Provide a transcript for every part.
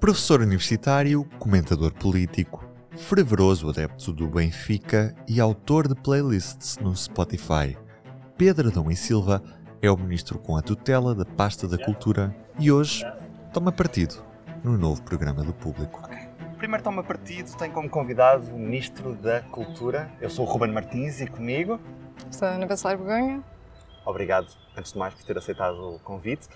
Professor universitário, comentador político, fervoroso adepto do Benfica e autor de playlists no Spotify, Pedro Adão e Silva é o ministro com a tutela da pasta da cultura e hoje toma partido no novo programa do público. Primeiro toma partido, tem como convidado o Ministro da Cultura. Eu sou o Ruben Martins e comigo. Sou a Ana Bacelar Begonha. Obrigado, antes de mais, por ter aceitado o convite.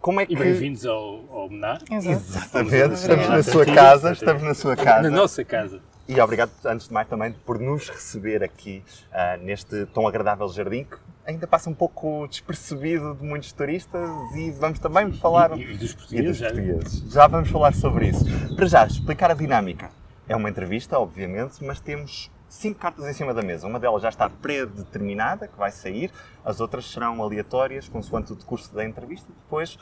Como é que... E bem-vindos ao, ao Menar. Exatamente, estamos na sua casa, estamos na sua casa. Na nossa casa. E obrigado, antes de mais, também por nos receber aqui uh, neste tão agradável jardim que ainda passa um pouco despercebido de muitos turistas e vamos também falar... E, e dos portugueses. E dos portugueses. Já vamos falar sobre isso. Para já, explicar a dinâmica. É uma entrevista, obviamente, mas temos cinco cartas em cima da mesa. Uma delas já está predeterminada, que vai sair, as outras serão aleatórias, consoante o decurso da entrevista. Depois,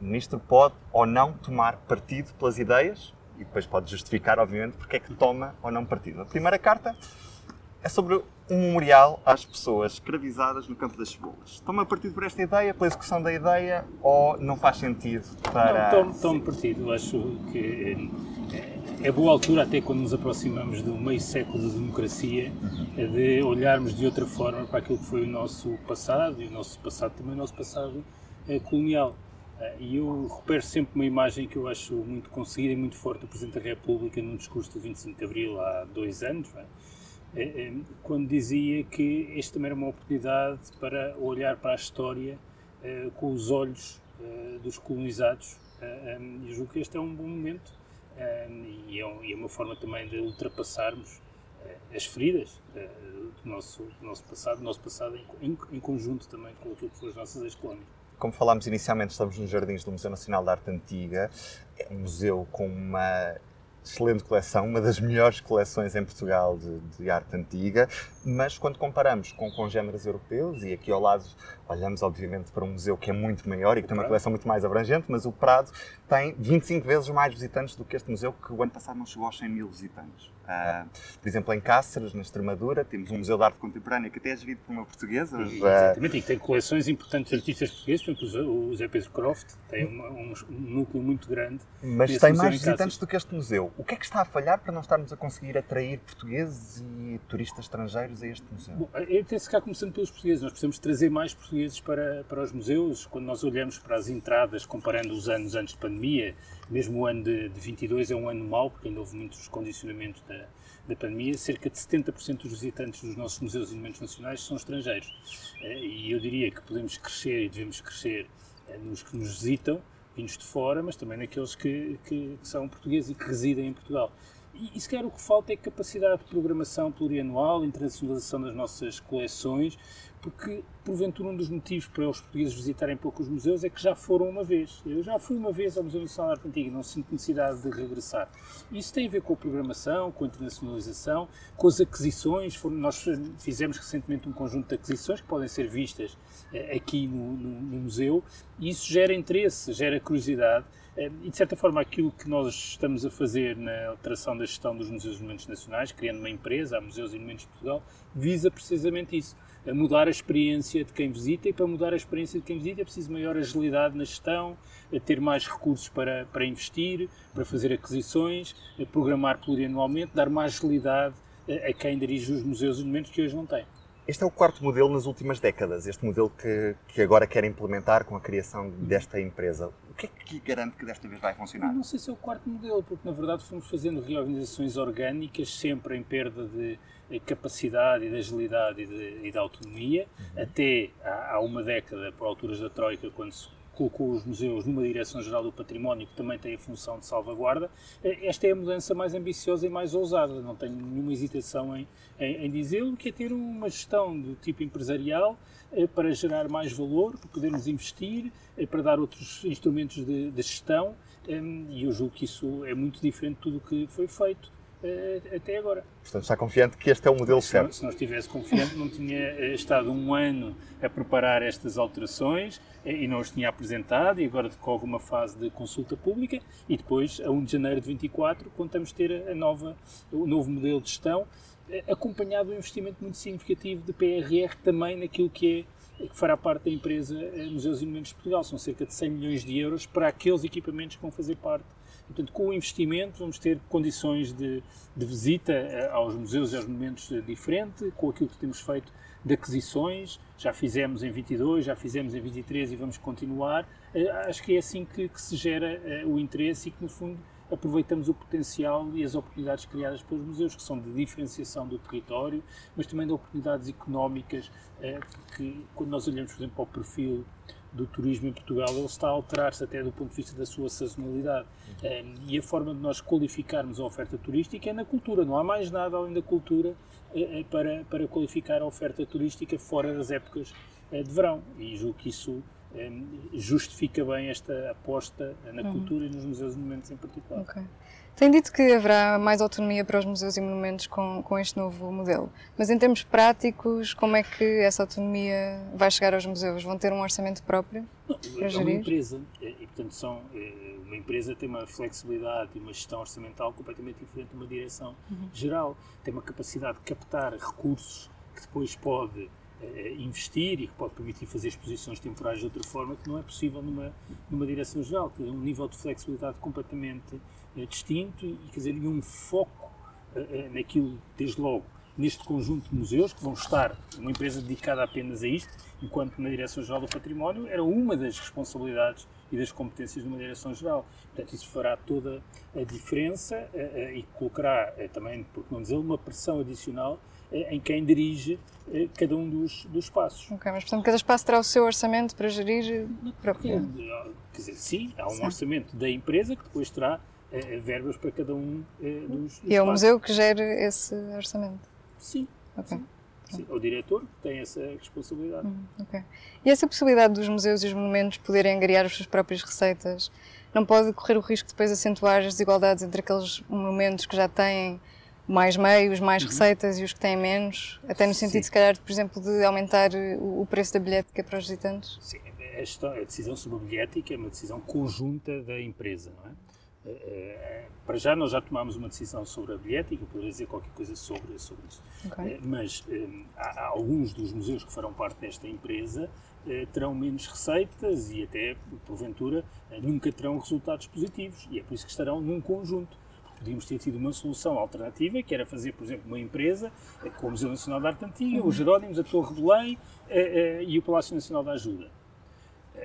o ministro pode ou não tomar partido pelas ideias e depois pode justificar, obviamente, porque é que toma ou não partido. A primeira carta é sobre um memorial às pessoas escravizadas no campo das cebolas. Toma partido por esta ideia, pela execução da ideia, ou não faz sentido para... Não, tomo, tomo partido. Acho que é boa altura, até quando nos aproximamos do meio século de democracia, uhum. de olharmos de outra forma para aquilo que foi o nosso passado, e o nosso passado também o nosso passado é, colonial. Eh, e eu recupero sempre uma imagem que eu acho muito conseguida e muito forte do Presidente da República num discurso do 25 de Abril há dois anos, é? É, quando dizia que este também era uma oportunidade para olhar para a história é, com os olhos dos colonizados. E julgo que este é um bom momento e é, uma forma também de ultrapassarmos as feridas do nosso, do nosso passado, do nosso passado em, em conjunto também com aquilo que foram as nossas ex-colónias. Como falámos inicialmente, estamos nos jardins do Museu Nacional de Arte Antiga. É um museu com uma excelente coleção, uma das melhores coleções em Portugal de, de, arte antiga, mas quando comparamos com congêneres europeus, e aqui ao lado olhamos obviamente para um museu que é muito maior e que tem uma coleção muito mais abrangente, mas o Prado tem 25 vezes mais visitantes do que este museu, que o ano passado não chegou aos 100 mil visitantes. Uh, por exemplo, em Cáceres, na Extremadura, temos um Museu de Arte Contemporânea que até é gerido por uma portuguesa. Exatamente, e que tem coleções importantes de artistas portugueses, por exemplo, o Zé Pedro Croft tem um, um, núcleo muito grande. Mas tem mais visitantes do que este museu. O que é que está a falhar para não estarmos a conseguir atrair portugueses e turistas estrangeiros a este museu? Bom, até se cá começando pelos portugueses. Nós precisamos trazer mais portugueses para, para os museus. Quando nós olhamos para as entradas, comparando os anos antes de pandemia, mesmo o ano de, de 22 é um ano mau, porque ainda houve muitos condicionamentos da, da pandemia, cerca de 70% dos visitantes dos nossos museus e monumentos nacionais são estrangeiros. Eh, e eu diria que podemos crescer e devemos crescer eh, nos que nos visitam, vindos de fora, mas também naqueles que, que, que são portugueses e que residem em Portugal. E, se calhar o que falta é capacidade de programação plurianual, internacionalização das nossas coleções, porque porventura um dos motivos para os portugueses visitarem poucos museus é que já foram uma vez. Eu já fui uma vez ao Museu Nacional de Arte Antiga não sinto necessidade de regressar. Isso tem a ver com a programação, com a internacionalização, com as aquisições. Nós fizemos recentemente um conjunto de aquisições que podem ser vistas eh, aqui no, no, no museu e isso gera interesse, gera curiosidade e, de certa forma, aquilo que nós estamos a fazer na alteração da gestão dos Museus e Monumentos Nacionais, criando uma empresa, a Museus e Monumentos de Portugal, visa precisamente isso, a mudar a experiência de quem visita e para mudar a experiência de quem visita é preciso maior agilidade na gestão, ter mais recursos para, para investir, para fazer aquisições, programar plurianualmente, dar mais agilidade a, quem dirige os museus e monumentos que hoje não têm. Este é o quarto modelo nas últimas décadas, este modelo que, que agora quer implementar com a criação desta empresa. O que é que garante que desta vez vai funcionar? Não sei se é o quarto modelo, porque na verdade fomos fazendo reorganizações orgânicas, sempre em perda de capacidade e de agilidade e de, e de autonomia, uhum. até há, há, uma década, por alturas da Troika, quando se colocou os museus numa Direção-Geral do Património, que também tem a função de salvaguarda. Eh, esta é a mudança mais ambiciosa e mais ousada, não tenho nenhuma hesitação em, em, em dizê-lo, que é ter uma gestão do tipo empresarial eh, para gerar mais valor, para podermos investir, eh, para dar outros instrumentos de, de gestão, e eu julgo que isso é muito diferente de tudo o que foi feito até agora. Portanto, está confiante que este é o modelo se certo? se não estivesse confiante, não tinha estado um ano a preparar estas alterações e não os tinha apresentado, e agora decorre uma fase de consulta pública, e depois, a 1 de janeiro de 24, contamos ter a nova, o novo modelo de gestão, acompanhado de um investimento muito significativo de PRR também naquilo que é que fará parte da empresa Museus e Monumentos de Portugal. São cerca de 100 milhões de euros para aqueles equipamentos que vão fazer parte Portanto, com o investimento vamos ter condições de, de visita eh, aos museus e aos monumentos eh, diferente, com aquilo que temos feito de aquisições, já fizemos em 22, já fizemos em 23 e vamos continuar. Eh, acho que é assim que, que se gera o interesse e que, no fundo, aproveitamos o potencial e as oportunidades criadas pelos museus, que são de diferenciação do território, mas também de oportunidades económicas, que quando nós olhamos, por exemplo, para o perfil do turismo em Portugal, ele está a alterar-se até do ponto de vista da sua sazonalidade. Uhum. e a forma de nós qualificarmos a oferta turística é na cultura. Não há mais nada além da cultura eh, para, para qualificar a oferta turística fora das épocas eh, de verão. E julgo que isso justifica bem esta aposta na uhum. cultura e nos museus e monumentos em particular. Okay. Tem dito que haverá mais autonomia para os museus e monumentos com, com este novo modelo, mas em termos práticos, como é que essa autonomia vai chegar aos museus? Vão ter um orçamento próprio Não, para é gerir? uma empresa, e portanto são, uma empresa tem uma flexibilidade e uma gestão orçamental completamente diferente de uma direção uhum. geral. Tem uma capacidade de captar recursos que depois pode uh, investir e que pode permitir fazer exposições temporais de outra forma que não é possível numa, numa direção geral. Tem um nível de flexibilidade completamente distinto e, quer dizer, e um foco uh, naquilo, desde logo, neste conjunto de museus, que vão estar uma empresa dedicada apenas a isto, enquanto na Direção-Geral do Património era uma das responsabilidades e das competências de uma Direção-Geral. Portanto, isso fará toda a diferença e colocará também, por não dizer, uma pressão adicional eh, em quem dirige eh, cada um dos, dos espaços. Ok, mas portanto cada espaço terá o seu orçamento para gerir próprio? Quer dizer, sim, há um sim. orçamento da empresa que depois terá eh, verbas para cada um dos, dos E é o museu que gera esse orçamento? Sim. Ok. Sim. Sim, o diretor tem essa responsabilidade. Hum, okay. E essa possibilidade dos museus e os monumentos poderem angariar as suas próprias receitas não pode correr o risco de depois acentuar as desigualdades entre aqueles monumentos que já têm mais meios, mais uhum. receitas e os que têm menos, até no sentido, Sim. se calhar, por exemplo, de aumentar o, preço da bilhética para os visitantes? Sim, esta, a decisão sobre a bilhética é uma decisão conjunta da empresa, não é? Eh, eh, para já, nós já tomámos uma decisão sobre a bilhética, poderia dizer qualquer coisa sobre, sobre isso. Okay. Eh, mas há, há alguns dos museus que farão parte desta empresa terão menos receitas e até, porventura, nunca terão resultados positivos. E é por isso que estarão num conjunto podíamos ter tido uma solução alternativa, que era fazer, por exemplo, uma empresa eh, com o Museu Nacional da Arte Antiga, os Jerónimos, a Torre de Belém eh, eh, e o Palácio Nacional da Ajuda.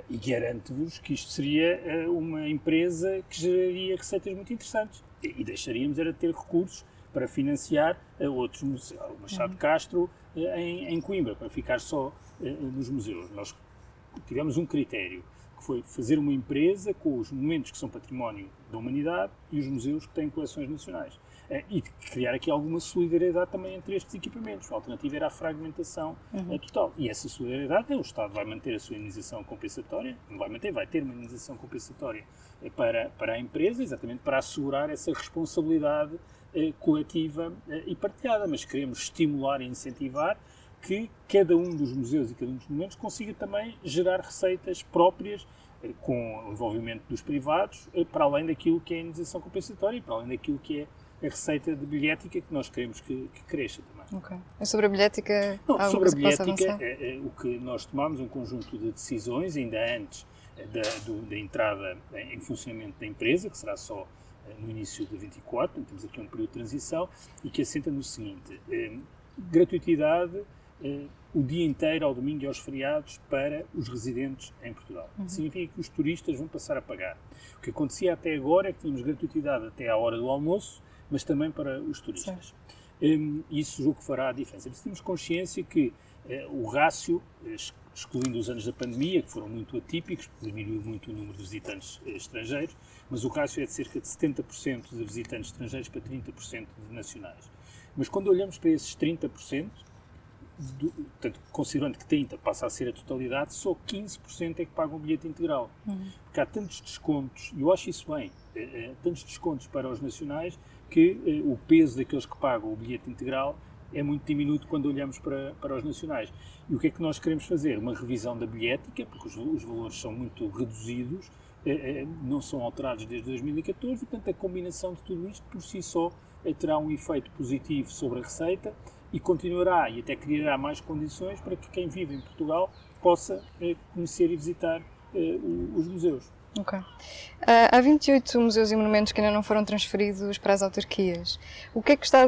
E garanto-vos que isto seria uma empresa que geraria receitas muito interessantes. E deixaríamos era de ter recursos para financiar outros museus, o Machado uhum. Castro em, em Coimbra, para ficar só nos museus. Nós tivemos um critério que foi fazer uma empresa com os monumentos que são património da humanidade e os museus que têm coleções nacionais. Eh, e criar aqui alguma solidariedade também entre estes equipamentos. A alternativa era a fragmentação uhum. total. E essa solidariedade, o Estado vai manter a sua indenização compensatória, não vai manter, vai ter uma indenização compensatória eh, para, para a empresa, exatamente para assegurar essa responsabilidade eh, coletiva eh, e partilhada. Mas queremos estimular e incentivar que cada um dos museus e cada um dos monumentos consiga também gerar receitas próprias eh, com o envolvimento dos privados, eh, para além daquilo que é a indenização compensatória e para além daquilo que é a receita de bilhética que nós queremos que, que cresça também. Ok. E sobre a bilhética? Não, sobre a bilhética, é, é, o que nós tomamos um conjunto de decisões, ainda antes da, do, da entrada em funcionamento da empresa, que será só no início de 24, então temos aqui um período de transição, e que assenta no seguinte: eh, gratuitidade uh, o dia inteiro, ao domingo e aos feriados, para os residentes em Portugal. Uhum. Significa que os turistas vão passar a pagar. O que acontecia até agora é que tínhamos gratuidade até à hora do almoço, mas também para os turistas. Um, isso julgo que fará a diferença. Mas temos consciência que uh, o rácio, excluindo os anos da pandemia, que foram muito atípicos, diminuiu muito o número de visitantes uh, estrangeiros, mas o rácio é de cerca de 70% de visitantes estrangeiros para 30% de nacionais. Mas quando olhamos para esses 30%, do, portanto, considerando que 30% passa a ser a totalidade, só 15% é que pagam o bilhete integral. Uhum. Porque há tantos descontos, e eu acho isso bem, tantos descontos para os nacionais que é, o peso daqueles que pagam o bilhete integral é muito diminuto quando olhamos para, para os nacionais. E o que é que nós queremos fazer? Uma revisão da bilhética, porque os, os valores são muito reduzidos, não são alterados desde 2014, e portanto a combinação de tudo isto por si só terá um efeito positivo sobre a receita e continuará e até criará mais condições para que quem vive em Portugal possa conhecer e visitar os museus. Ok. Uh, há 28 museus e monumentos que ainda não foram transferidos para as autarquias. O que é que está a,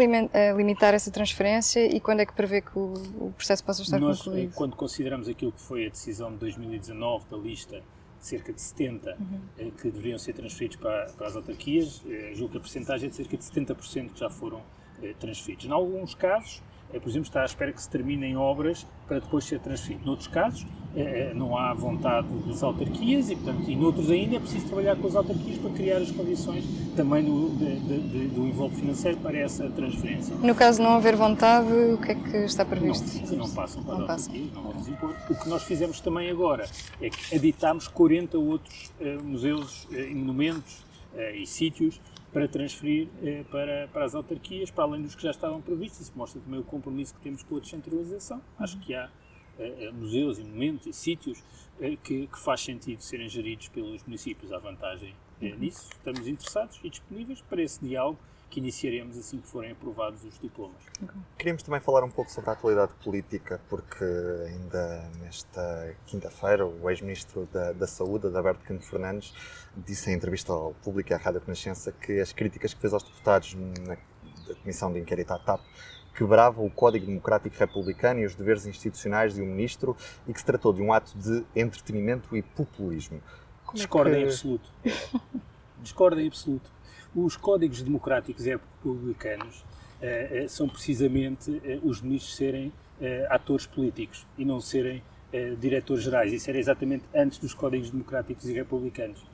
limitar essa transferência e quando é que prevê que o, o processo possa estar Nós, concluído? Quando consideramos aquilo que foi a decisão de 2019 da lista de cerca de 70 uhum. eh, que deveriam ser transferidos para, para as autarquias, eh, julgo que a percentagem é de cerca de 70% que já foram eh, transferidos. Em alguns casos, é, por exemplo, está à espera que se terminem obras para depois ser transferido. Noutros casos, é, é, não há vontade das autarquias e, portanto, e noutros ainda é preciso trabalhar com as autarquias para criar as condições também do, de, de, do envolvimento financeiro para essa transferência. No caso de não haver vontade, o que é que está previsto? Não, não passam para não as autarquias, não vamos impor. O que nós fizemos também agora é que editámos 40 outros uh, museus uh, e monumentos uh, e sítios para transferir eh, para, para as autarquias, para além dos que já estavam previstos. Isso mostra também o compromisso que temos com a descentralização. Acho que há eh, eh, museus e monumentos e sítios que, que, faz sentido serem geridos pelos municípios. Há vantagem nisso. Estamos interessados e disponíveis para esse diálogo que iniciaremos assim que forem aprovados os diplomas. Queríamos também falar um pouco sobre a atualidade política, porque ainda nesta quinta-feira o ex-ministro da, da, Saúde, Adalberto Cano Fernandes, disse em entrevista ao público e à Rádio Renascença que as críticas que fez aos deputados na Comissão de Inquérito à TAP quebravam o Código Democrático Republicano e os deveres institucionais de um ministro e que se tratou de um ato de entretenimento e populismo. Discordo é que... em absoluto. Discordo em absoluto os códigos democráticos republicanos uh, são precisamente uh, os ministros serem atores políticos e não serem diretores gerais. Isso era exatamente antes dos códigos democráticos e republicanos.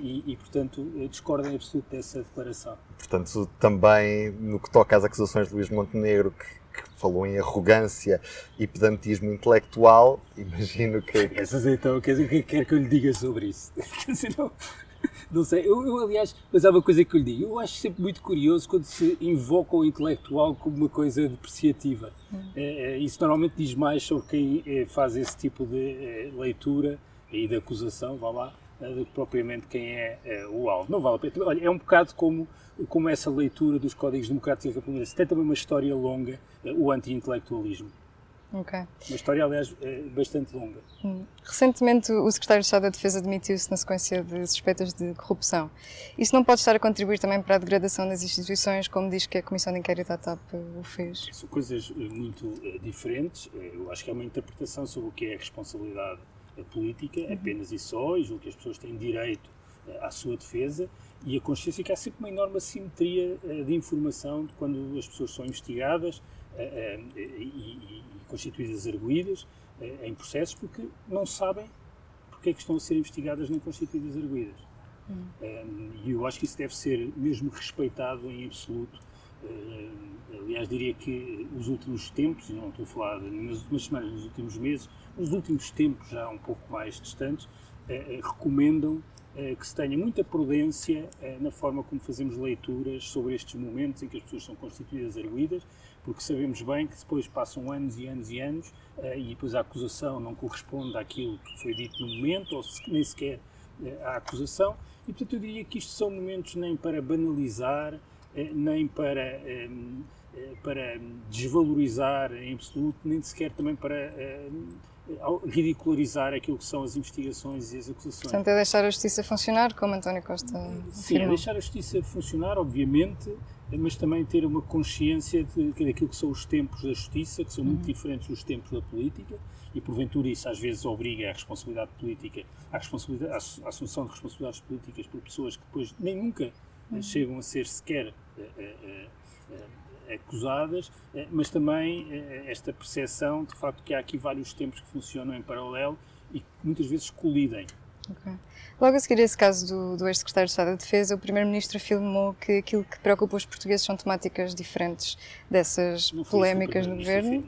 E, e, portanto, discordo em absoluto dessa declaração. Portanto, também no que toca às acusações de Luís Montenegro, que, que falou em arrogância e pedantismo intelectual, imagino que. Essas então, quer dizer, o que quer que eu lhe diga sobre isso? Dizer, não, sei, eu, eu, aliás, mas há uma coisa que eu lhe digo, eu acho sempre muito curioso quando se invoca o intelectual como uma coisa depreciativa. Hum. É, isso normalmente diz mais sobre quem é, faz esse tipo de é, leitura e de acusação, vá lá, é, do que propriamente quem é, é, o alvo. Não vale a pena. Olha, é um bocado como, como essa leitura dos códigos democráticos e republicanos. Tem também uma história longa, é, o anti-intelectualismo. Okay. Uma história, aliás, é bastante longa. Hum. Recentemente, o Secretário de Estado da Defesa demitiu-se na sequência de suspeitas de corrupção. Isso não pode estar a contribuir também para a degradação das instituições, como diz que a Comissão de Inquérito à TAP o fez? São coisas eh, muito eh, diferentes. Eh, eu acho que é uma interpretação sobre o que é a responsabilidade política, uhum. apenas e só, e julgo que as pessoas têm direito à sua defesa e a consciência que há sempre uma enorme assimetria de informação de quando as pessoas são investigadas e constituídas arguídas eh, em processos porque não sabem porque é que estão a ser investigadas nem constituídas arguídas. Hum. Um, e eu acho que isso deve ser mesmo respeitado em absoluto. Uh, aliás, diria que os últimos tempos, e não estou a falar nas últimas semanas, nos últimos meses, os últimos tempos já um pouco mais distantes, recomendam que se tenha muita prudência na forma como fazemos leituras sobre estes momentos em que as pessoas são constituídas arguídas porque sabemos bem que depois passam anos e anos e anos uh, e depois a acusação não corresponde àquilo que foi dito no momento, ou nem sequer uh, à acusação, e portanto eu diria que isto são momentos nem para banalizar, uh, nem para, um, para desvalorizar em absoluto, nem sequer também para ridicularizar aquilo que são as investigações e as acusações. Portanto, é deixar a justiça funcionar, como António Costa Sim, é deixar a justiça funcionar, obviamente, mas também ter uma consciência de, daquilo que são os tempos da justiça, que são muito uhum. diferentes dos tempos da política, e porventura isso às vezes obriga a responsabilidade política, a responsabilidade, a assunção de responsabilidades políticas por pessoas que depois nem nunca eh, uhum. chegam a ser sequer uh, uh, acusadas, mas também esta percepção de facto que há aqui vários tempos que funcionam em paralelo e que muitas vezes colidem. Okay. Logo a seguir a esse caso do, do ex-secretário de Estado da Defesa, o Primeiro-Ministro afirmou que aquilo que preocupa os portugueses são temáticas diferentes dessas polémicas no governo.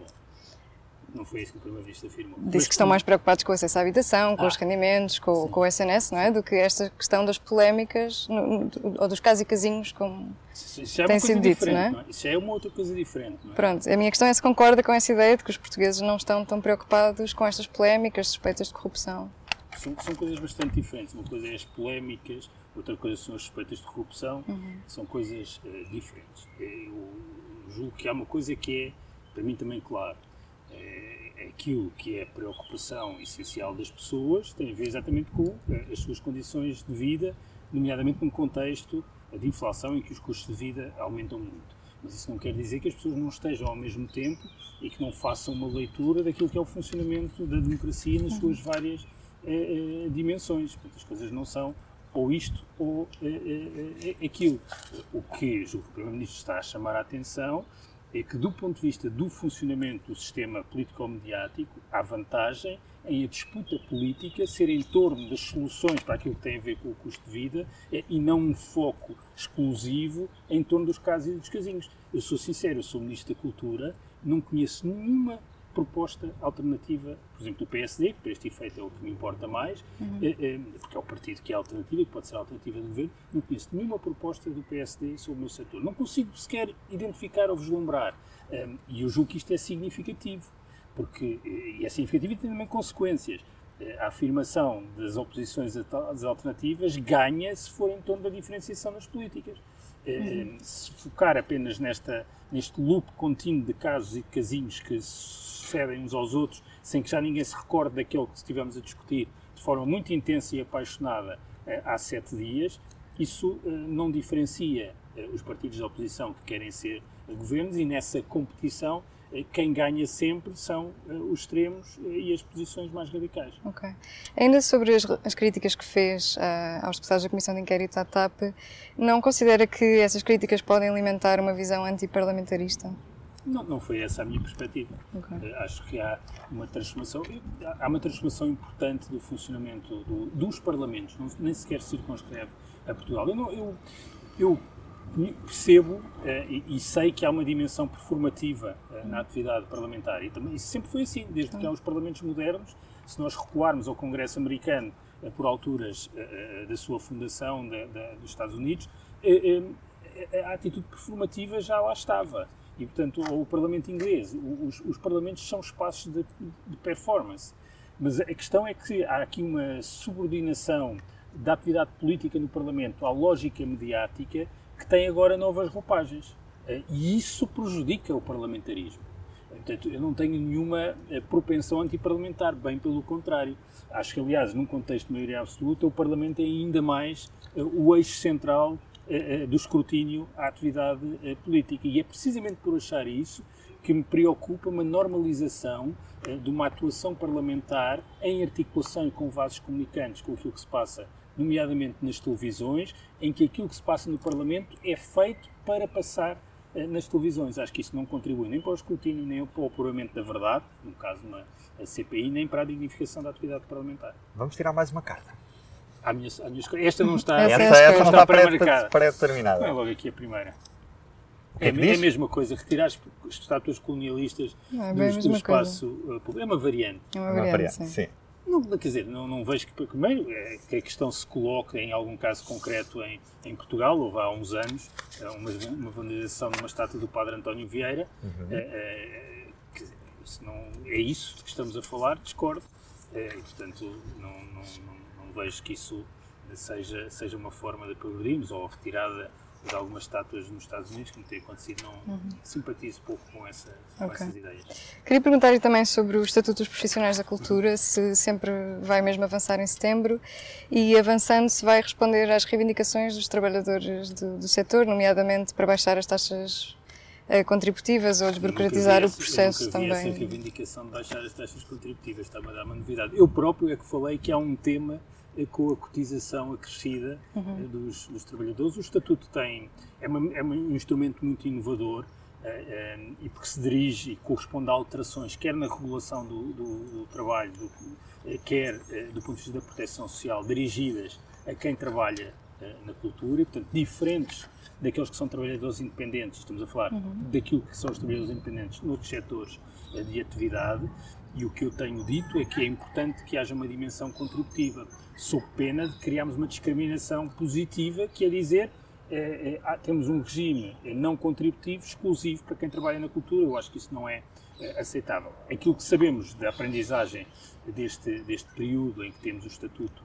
Não foi isso que o Primeiro-Ministro afirmou. Disse que estão mais preocupados com o acesso à habitação, com ah, os rendimentos, com, com, o SNS, não é? Do que esta questão das polémicas, no, ou dos casos e casinhos, como é tem sido dito, não é? não é? Isso é uma outra coisa diferente. É? Pronto, a minha questão é se concorda com essa ideia de que os portugueses não estão tão preocupados com estas polémicas, suspeitas de corrupção são, são coisas bastante diferentes. Uma coisa é as polémicas, outra coisa são as suspeitas de corrupção, uhum. são coisas uh, diferentes. Eu julgo que há uma coisa que é, para mim também claro, é, aquilo que é a preocupação essencial das pessoas tem a ver exatamente com as suas condições de vida, nomeadamente num contexto de inflação em que os custos de vida aumentam muito. Mas isso não quer dizer que as pessoas não estejam ao mesmo tempo e que não façam uma leitura daquilo que é o funcionamento da democracia nas suas várias eh, dimensões. Portanto, as coisas não são ou isto ou eh, aquilo. O que o Primeiro-Ministro está a chamar a atenção é que, do ponto de vista do funcionamento do sistema político-mediático, há vantagem em a disputa política ser em torno das soluções para aquilo que tem a ver com o custo de vida é, e não um foco exclusivo em torno dos casos e dos casinhos. Eu sou sincero, eu sou Ministro da Cultura, não conheço nenhuma proposta alternativa, por exemplo, do PSD, que para este efeito é o que me importa mais, uhum. é, é, porque é o partido que é alternativa e que pode ser alternativa do governo, não conheço nenhuma proposta do PSD sobre o meu setor. Não consigo sequer identificar ou vislumbrar. Um, e eu julgo que isto é significativo porque e é significativo e tem também consequências. A afirmação das oposições às alternativas ganha se for em torno da diferenciação das políticas. Uhum. Se focar apenas nesta, neste loop contínuo de casos e casinhos que sucedem uns aos outros, sem que já ninguém se recorde daquele que estivemos a discutir de forma muito intensa e apaixonada eh, há sete dias, isso eh, não diferencia os partidos da oposição que querem ser governos e nessa competição quem ganha sempre são eh, os extremos eh, e as posições mais radicais. Ok. Ainda sobre as, as críticas que fez uh, aos deputados da Comissão de Inquérito à TAP, não considera que essas críticas podem alimentar uma visão antiparlamentarista? Não, não foi essa a minha perspectiva. Okay. Acho que há uma transformação, há uma transformação importante do funcionamento do, dos parlamentos, não, nem sequer circunscreve a Portugal. Eu, não, eu, eu percebo uh, e, e, sei que há uma dimensão performativa uh, na atividade parlamentar e também isso sempre foi assim, desde que há os parlamentos modernos. Se nós recuarmos ao Congresso americano uh, por alturas da sua fundação da, da, dos Estados Unidos, a atitude performativa já lá estava. E, portanto, o Parlamento inglês, os, os parlamentos são espaços de, de performance. Mas a questão é que há aqui uma subordinação da atividade política no Parlamento à lógica mediática que tem agora novas roupagens. Eh, e isso prejudica o parlamentarismo. Portanto, eu não tenho nenhuma eh, propensão antiparlamentar, bem pelo contrário. Acho que, aliás, num contexto de maioria absoluta, o Parlamento é ainda mais eh, o eixo central do escrutínio à atividade política. E é precisamente por achar isso que me preocupa uma normalização de uma atuação parlamentar em articulação com vasos comunicantes com aquilo que se passa nomeadamente nas televisões, em que aquilo que se passa no Parlamento é feito para passar eh, nas televisões. Acho que isso não contribui nem para o escrutínio, nem para o apuramento da verdade, no caso uma CPI, nem para a dignificação da atividade parlamentar. Vamos tirar mais uma carta. À minha, à minha esta não está, essa, essa, essa não está, está pré-determinada. Não é logo aqui a primeira. É, é, a mesma coisa, retirar as estátuas colonialistas é do, do espaço público. É uma variante. É uma variante, uma variante sim. sim. Não, quer dizer, não, não vejo que, primeiro, é, que a questão se coloque em algum caso concreto em, em Portugal. Houve há uns anos é, uma, uma vandalização de uma estátua do Padre António Vieira. Uhum. É, é, que, se não é isso de que estamos a falar, discordo. É, e, portanto, não, não, não, não, vejo que isso seja, seja uma forma de progredirmos ou retirada de algumas estátuas nos Estados Unidos, como tem acontecido, não uhum. simpatizo pouco com, essa, com okay. essas ideias. Queria perguntar-lhe também sobre o Estatuto dos Profissionais da Cultura, uhum. se sempre vai mesmo avançar em setembro e, avançando, se vai responder às reivindicações dos trabalhadores do, do setor, nomeadamente para baixar as taxas uh, contributivas ou desburocratizar o processo eu nunca vi também. Essa reivindicação de baixar as taxas contributivas está-me a dar uma novidade. Eu próprio é que falei que há um tema com a cotização acrescida uhum. Eh, dos, dos, trabalhadores. O Estatuto tem, é, uma, é um instrumento muito inovador uh, uh, e porque se dirige e corresponde a alterações, quer na regulação do, do, do trabalho, do, quer uh, do ponto de vista da proteção social, dirigidas a quem trabalha na cultura, e, portanto, diferentes daqueles que são trabalhadores independentes, estamos a falar uhum. daquilo que são os trabalhadores independentes noutros setores de atividade, e o que eu tenho dito é que é importante que haja uma dimensão contributiva, sob pena de criarmos uma discriminação positiva, que é dizer é, é, temos um regime não contributivo exclusivo para quem trabalha na cultura. Eu acho que isso não é, é aceitável. Aquilo que sabemos da aprendizagem deste, deste período em que temos o Estatuto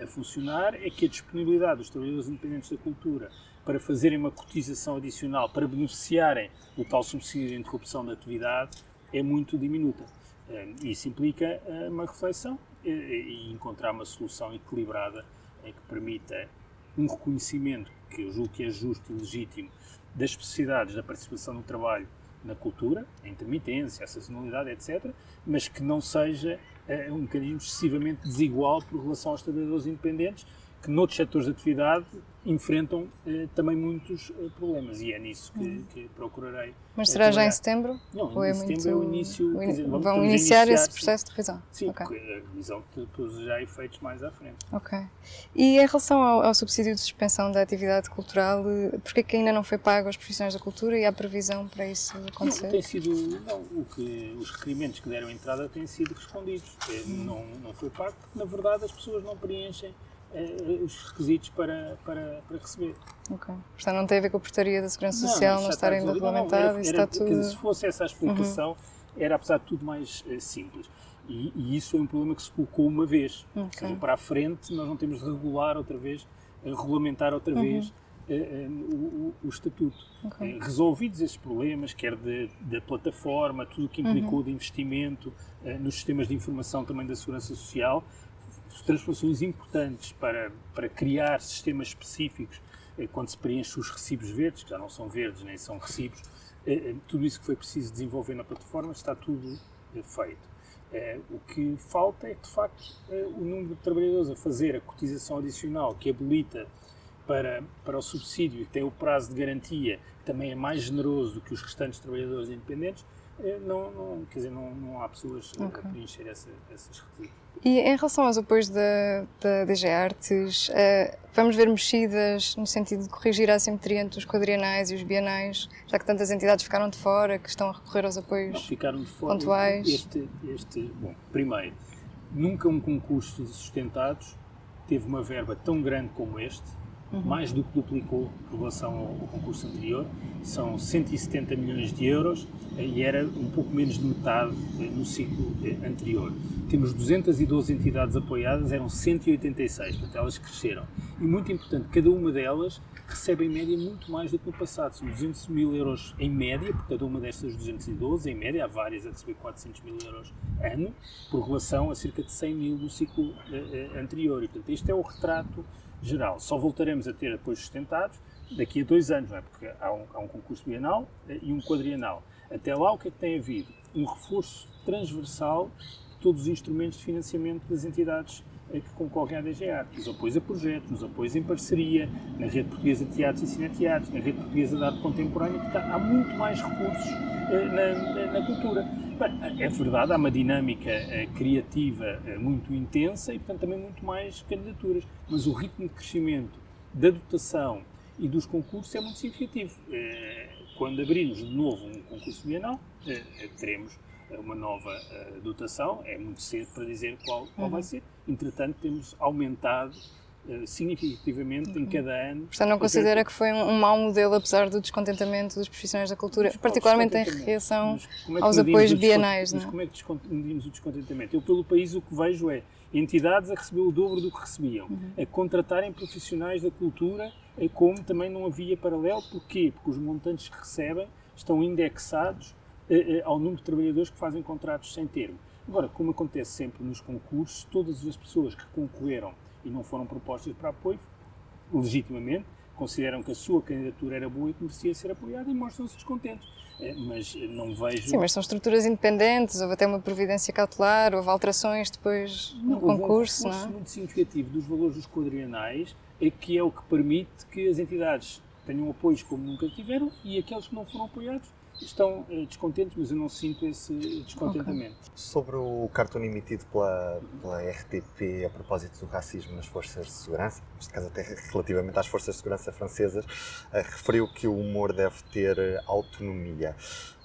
a funcionar é que a disponibilidade dos trabalhadores independentes da cultura para fazerem uma cotização adicional, para beneficiarem do tal subsídio de interrupção da atividade, é muito diminuta. Isso implica uma reflexão e encontrar uma solução equilibrada que permita um reconhecimento que eu julgo que é justo e legítimo das especificidades da participação no trabalho na cultura, a intermitência, a sazonalidade, etc., mas que não seja uh, um mecanismo excessivamente desigual por relação aos trabalhadores independentes, que noutros setores de atividade enfrentam eh, também muitos eh, problemas e é nisso que, uhum. que procurarei. Mas será já em setembro? Não, Ou em é setembro muito... é o início. O in... dizer, vão iniciar, iniciar, esse processo de revisão? Sim, okay. a revisão depois já efeitos mais à frente. Ok. E em relação ao, ao, subsídio de suspensão da atividade cultural, eh, porquê é que ainda não foi pago aos profissionais da cultura e há previsão para isso acontecer? Não, tem sido, não, o que, os requerimentos que deram entrada têm sido respondidos. Hum. Não, não foi pago porque, na verdade, as pessoas não preenchem eh, os requisitos para, para, para receber. Ok. Portanto, não tem a ver com a portaria da Segurança não, Social não, estar ainda regulamentado, isso está tudo... Dizer, se fosse essa a explicação, uhum. era apesar de tudo mais uh, simples. E, e, isso é um problema que se colocou uma vez. Okay. Ou seja, para a frente, nós não temos de regular outra vez, uh, regulamentar outra uhum. vez uh, o, o, Estatuto. Okay. resolvidos esses problemas, quer da plataforma, tudo o que implicou uhum. de investimento nos sistemas de informação também da Segurança Social, transformações importantes para, para criar sistemas específicos eh, quando se preenche os recibos verdes, que já não são verdes nem são recibos, eh, eh, tudo isso que foi preciso desenvolver na plataforma está tudo feito. O que falta é de facto, o número de trabalhadores a fazer a cotização adicional que habilita para, para o subsídio e que tem o prazo de garantia, que também é mais generoso do que os restantes trabalhadores independentes, não, não, quer dizer, não, não há pessoas okay. a preencher essa, esses requisitos. E em relação aos apoios da, da DG Artes, uh, vamos ver mexidas no sentido de corrigir a assimetria entre os quadrienais e os bienais, já que tantas entidades ficaram de fora, que estão a recorrer aos apoios Não, ficaram de fora, pontuais? Este, este, bom, primeiro, nunca um concurso de sustentados teve uma verba tão grande como este, uhum. mais do que duplicou em relação ao, concurso anterior. São 170 milhões de euros eh, e era um pouco menos de metade eh, no ciclo eh, anterior. Temos 212 entidades apoiadas, eram 186, portanto elas cresceram. E muito importante, cada uma delas recebe em média muito mais do que no passado. São 200 mil euros em média, por cada uma destas 212, em média, há várias a receber 400 mil euros ano, por relação a cerca de 100 mil do ciclo anterior. E, portanto, este é o retrato geral. Só voltaremos a ter apoios sustentados daqui a dois anos, não é? porque há um, há um concurso bienal eh, e um quadrienal. Até lá, o que é que tem havido? Um reforço transversal de todos os instrumentos de financiamento das entidades que concorrem à DGA, nos apoios a projetos, nos apoios em parceria, na rede portuguesa de teatros e cineteatros, na rede portuguesa de arte contemporânea, que está, há muito mais recursos eh, na, na, cultura. É verdade, há uma dinâmica eh, criativa eh, muito intensa e, portanto, também muito mais candidaturas. Mas o ritmo de crescimento da dotação e dos concursos é muito significativo. Quando abrirmos de novo um concurso bienal, teremos uma nova dotação. É muito cedo para dizer qual, qual vai uhum. ser. Entretanto, temos aumentado eh, significativamente uhum. em cada ano. Portanto, não considera que foi um, um mau modelo, apesar do descontentamento dos profissionais da cultura, mas, particularmente em reação é aos apoios bienais? Mas como é que medimos o descontentamento? Eu, pelo país, o que vejo é entidades a receber o dobro do que recebiam, uhum. a contratarem profissionais da cultura, como também não havia paralelo. Porquê? Porque os montantes que recebem estão indexados eh, eh, ao número de trabalhadores que fazem contratos sem termo. Agora, como acontece sempre nos concursos, todas as pessoas que concorreram e não foram propostas para apoio, legitimamente, consideram que a sua candidatura era boa e que merecia ser apoiada e mostram-se descontentes. É, mas não vejo. Sim, mas são estruturas independentes, houve até uma providência cautelar, houve alterações depois no não, concurso. Um não é? muito significativo dos valores dos quadrienais, é que é o que permite que as entidades tenham apoios como nunca tiveram e aqueles que não foram apoiados estão eh, descontentes, mas eu não sinto esse descontentamento. Okay. Sobre o cartoon emitido pela, pela RTP a propósito do racismo nas forças de segurança, neste caso até relativamente às forças de segurança francesas, uh, referiu que o humor deve ter autonomia.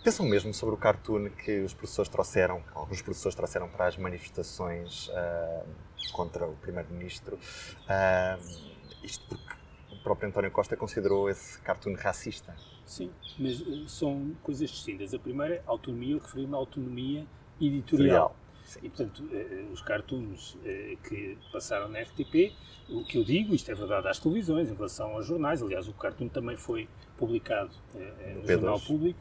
Pensam mesmo sobre o cartoon que os professores trouxeram, alguns professores trouxeram para as manifestações uh, contra o primeiro-ministro, uh, isto porque o próprio António Costa considerou esse cartoon racista. Sim, mas eh, são coisas distintas. A primeira, autonomia, eu referi-me à autonomia editorial. Sim. E, portanto, eh, eh, os cartoons que passaram na RTP, o que eu digo, isto é verdade às televisões, em relação aos jornais, aliás, o cartoon também foi publicado no, no Jornal Público,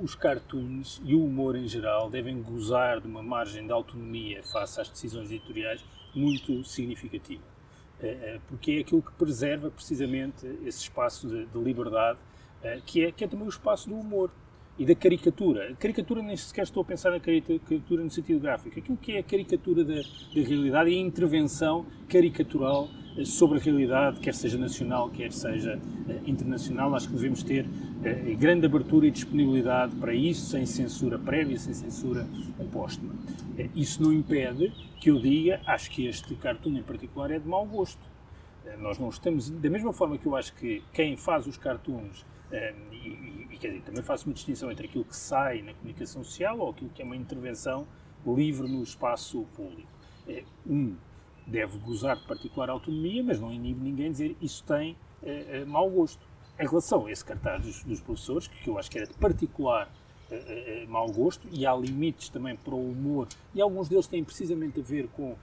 os cartoons e o humor em geral devem gozar de uma margem de autonomia face às decisões editoriais muito significativa. Porque é aquilo que preserva precisamente esse espaço de, de liberdade, que é, que é também o espaço do humor e da caricatura. A caricatura nem sequer estou a pensar na caricatura no sentido gráfico. Aquilo que é a caricatura da, da realidade e a intervenção caricatural eh, sobre a realidade, quer seja nacional, quer seja uh, internacional. Acho que devemos ter grande abertura e disponibilidade para isso, sem censura prévia, sem censura póstuma. Isso não impede que eu diga, acho que este cartoon em particular é de mau gosto. nós não estamos, da mesma forma que eu acho que quem faz os cartoons e, e quer dizer, também faço uma distinção entre aquilo que sai na comunicação social ou aquilo que é uma intervenção livre no espaço público. É, um deve gozar de particular autonomia, mas não inibe ninguém dizer isso tem é, é, mau gosto. Em relação a esse cartaz dos, dos professores, que eu acho que era de particular é, mau gosto, e há limites também para o humor, e alguns deles têm precisamente a ver com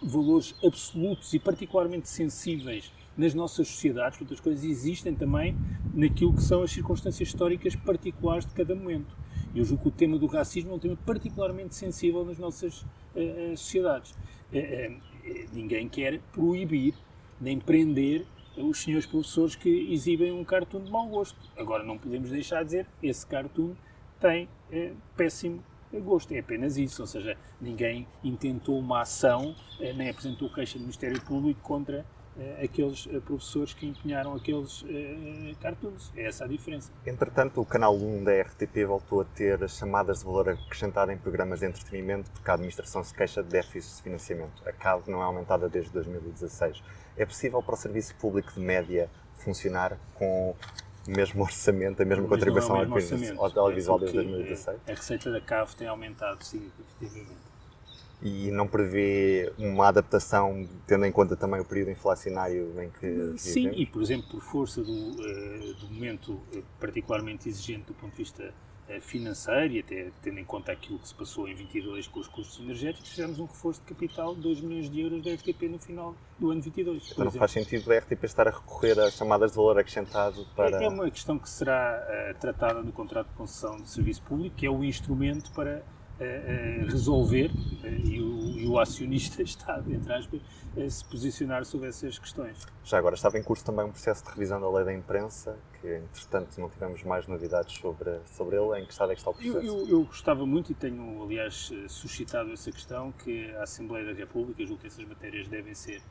valores absolutos e particularmente sensíveis nas nossas sociedades, outras coisas existem também naquilo que são as circunstâncias históricas particulares de cada momento. Eu julgo que o tema do racismo é um tema particularmente sensível nas nossas uh, sociedades. Uh, uh, ninguém quer proibir nem prender os senhores professores que exibem um cartoon de mau gosto. Agora, não podemos deixar de dizer esse cartoon tem péssimo gosto. É apenas isso. Ou seja, ninguém intentou uma ação, nem apresentou queixa do Ministério Público contra uh, aqueles uh, professores que empenharam aqueles uh, cartoons. É essa a diferença. Entretanto, o canal 1 da RTP voltou a ter as chamadas de valor acrescentado em programas de entretenimento porque a administração se queixa de déficit de financiamento. A CAV não é aumentada desde 2016. É possível para o serviço público de média funcionar com o mesmo orçamento, a mesma Mas contribuição é ao audiovisual desde 2016? A receita da CAV tem aumentado significativamente e não prevê uma adaptação tendo em conta também o período inflacionário em que Sim, vivemos? e por exemplo, por força do, uh, do momento eh, particularmente exigente do ponto de vista uh, financeiro e até tendo em conta aquilo que se passou em 22 com os custos energéticos, fizemos um reforço de capital de 2 milhões de euros da RTP no final do ano 22. Então não faz sentido a RTP estar a recorrer a chamadas de valor acrescentado para... É, é uma questão que será uh, tratada no contrato de concessão de serviço público, que é o instrumento para resolver e o, e o, acionista está, entre aspas, a se posicionar sobre essas questões. Já agora, estava em curso também um processo de revisão da lei da imprensa, que entretanto não tivemos mais novidades sobre, sobre ele. Em que estado é que está o processo? Eu, eu, eu gostava muito e tenho, aliás, suscitado essa questão, que a Assembleia da República, julgo que essas matérias devem ser,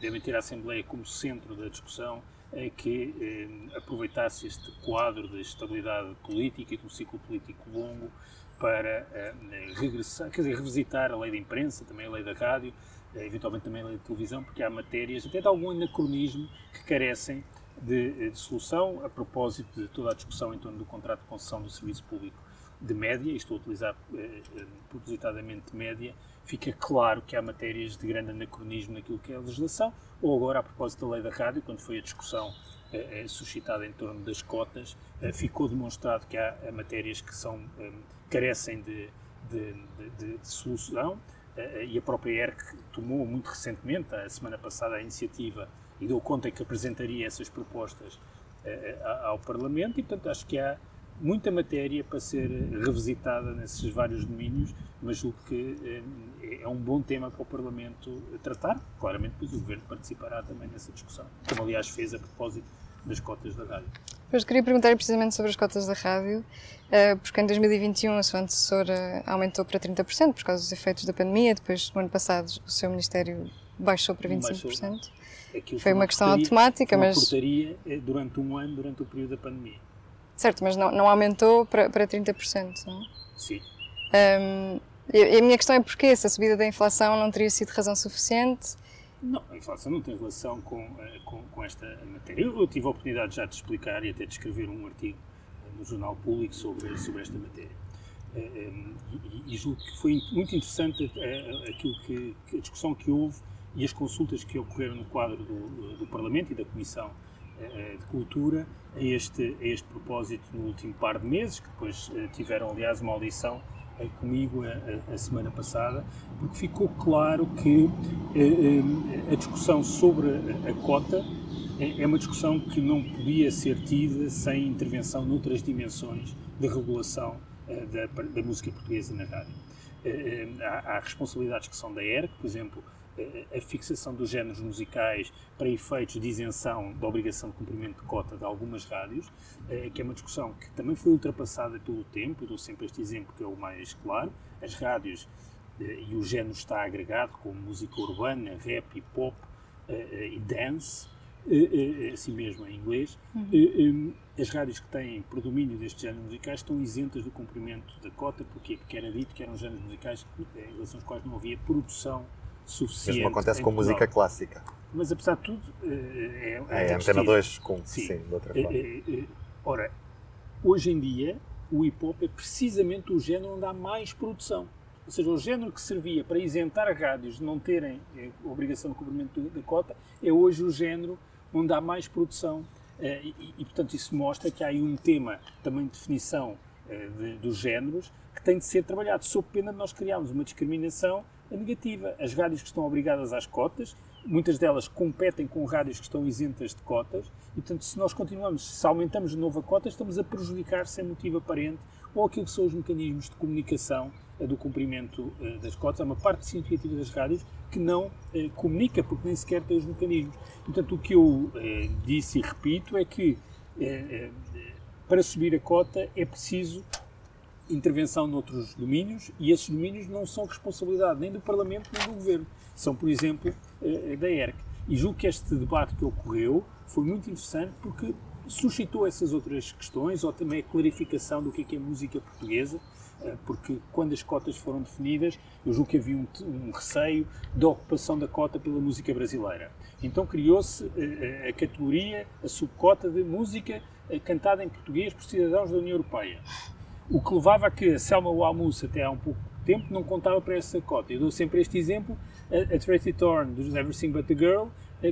devem ter a Assembleia como centro da discussão, é que aproveitasse este quadro de estabilidade política e de um ciclo político longo para uh, regressar, quer dizer, revisitar a lei da imprensa, também a lei da rádio, uh, eventualmente também a lei da televisão, porque há matérias, até de algum anacronismo, que carecem de, de, solução, a propósito de toda a discussão em torno do contrato de concessão do serviço público de média, e estou a utilizar uh, propositadamente média, fica claro que há matérias de grande anacronismo naquilo que é a legislação, ou agora, a propósito da lei da rádio, quando foi a discussão suscitada em torno das cotas, ficou demonstrado que há matérias que são carecem de, de, de, de solução. Eh, e a própria ERC tomou muito recentemente, a semana passada, a iniciativa e deu conta que apresentaria essas propostas eh, ao Parlamento. E, portanto, acho que há muita matéria para ser revisitada nesses vários domínios, mas julgo que eh, é um bom tema para o Parlamento tratar. Claramente, depois o Governo participará também nessa discussão, como aliás fez a propósito das cotas da rádio. Pois queria perguntar precisamente sobre as cotas da rádio, eh, porque em 2021 a sua antecessora aumentou para 30% por causa dos efeitos da pandemia, depois no ano passado o seu Ministério baixou para 25%. Baixou, foi uma questão automática, uma mas. portaria eh, durante um ano, durante o período da pandemia. Certo, mas não, não aumentou para, para 30%, não? Sim. Um, e a minha questão é porquê? Se a subida da inflação não teria sido razão suficiente não, a inflação não tem relação com, eh, com, com esta matéria. Eu, tive a oportunidade já de explicar e até de escrever um artigo eh, no Jornal Público sobre, sobre esta matéria. Eh, e, e julgo que foi muito interessante aquilo que, a discussão que houve e as consultas que ocorreram no quadro do, do Parlamento e da Comissão de Cultura a este, a este propósito no último par de meses, que depois tiveram, aliás, uma audição comigo a, a, semana passada, porque ficou claro que a, eh, eh, a discussão sobre a, cota é, é uma discussão que não podia ser tida sem intervenção noutras dimensões de regulação da, da, música portuguesa na rádio. Há, há, responsabilidades que são da ERC, por exemplo, a fixação dos géneros musicais para efeitos de isenção da obrigação de cumprimento de cota de algumas rádios, que é uma discussão que também foi ultrapassada pelo tempo, eu dou sempre este exemplo que é o mais claro, as rádios e o género está agregado com música urbana, rap e pop e dance, assim mesmo em inglês, uhum. as rádios que têm predomínio destes géneros musicais estão isentas do cumprimento da cota, porquê? Porque era dito que eram géneros musicais em relação aos quais não havia produção suficiente. Mesmo acontece com Portugal. música clássica. Mas apesar de tudo, é, é, é Antena 2 com, sim, sim, de outra forma. ora, hoje em dia, o hip hop é precisamente o género onde há mais produção. Ou seja, o género que servia para isentar rádios de não terem a obrigação de cumprimento da cota é hoje o género onde há mais produção eh, e, e, portanto, isso mostra que há aí um tema também de definição eh, de, dos géneros que tem de ser trabalhado, sob pena de nós criarmos uma discriminação negativa. As rádios que estão obrigadas às cotas, muitas delas competem com rádios que estão isentas de cotas, e portanto, se nós continuamos, se aumentamos de novo a cota, estamos a prejudicar sem motivo aparente ou aquilo que são os mecanismos de comunicação eh, do cumprimento das cotas. Há uma parte significativa das rádios que não eh, comunica, porque nem sequer tem os mecanismos. Portanto, o que eu eh, disse e repito é que eh, eh, para subir a cota é preciso intervenção noutros domínios e esses domínios não são responsabilidade nem do Parlamento nem do Governo. São, por exemplo, eh, da ERC. E julgo que este debate que ocorreu foi muito interessante porque suscitou essas outras questões, ou também a clarificação do que é, que é música portuguesa, eh, porque quando as cotas foram definidas, eu julgo que havia um, um receio da ocupação da cota pela música brasileira. Então criou-se a, eh, a categoria, a subcota de música eh, cantada em português por cidadãos da União Europeia. O que levava a que a Selma Walmus, até há um pouco tempo, não contava para essa cota. Eu dou sempre este exemplo, a, a Tracy Thorn, dos Everything But The Girl,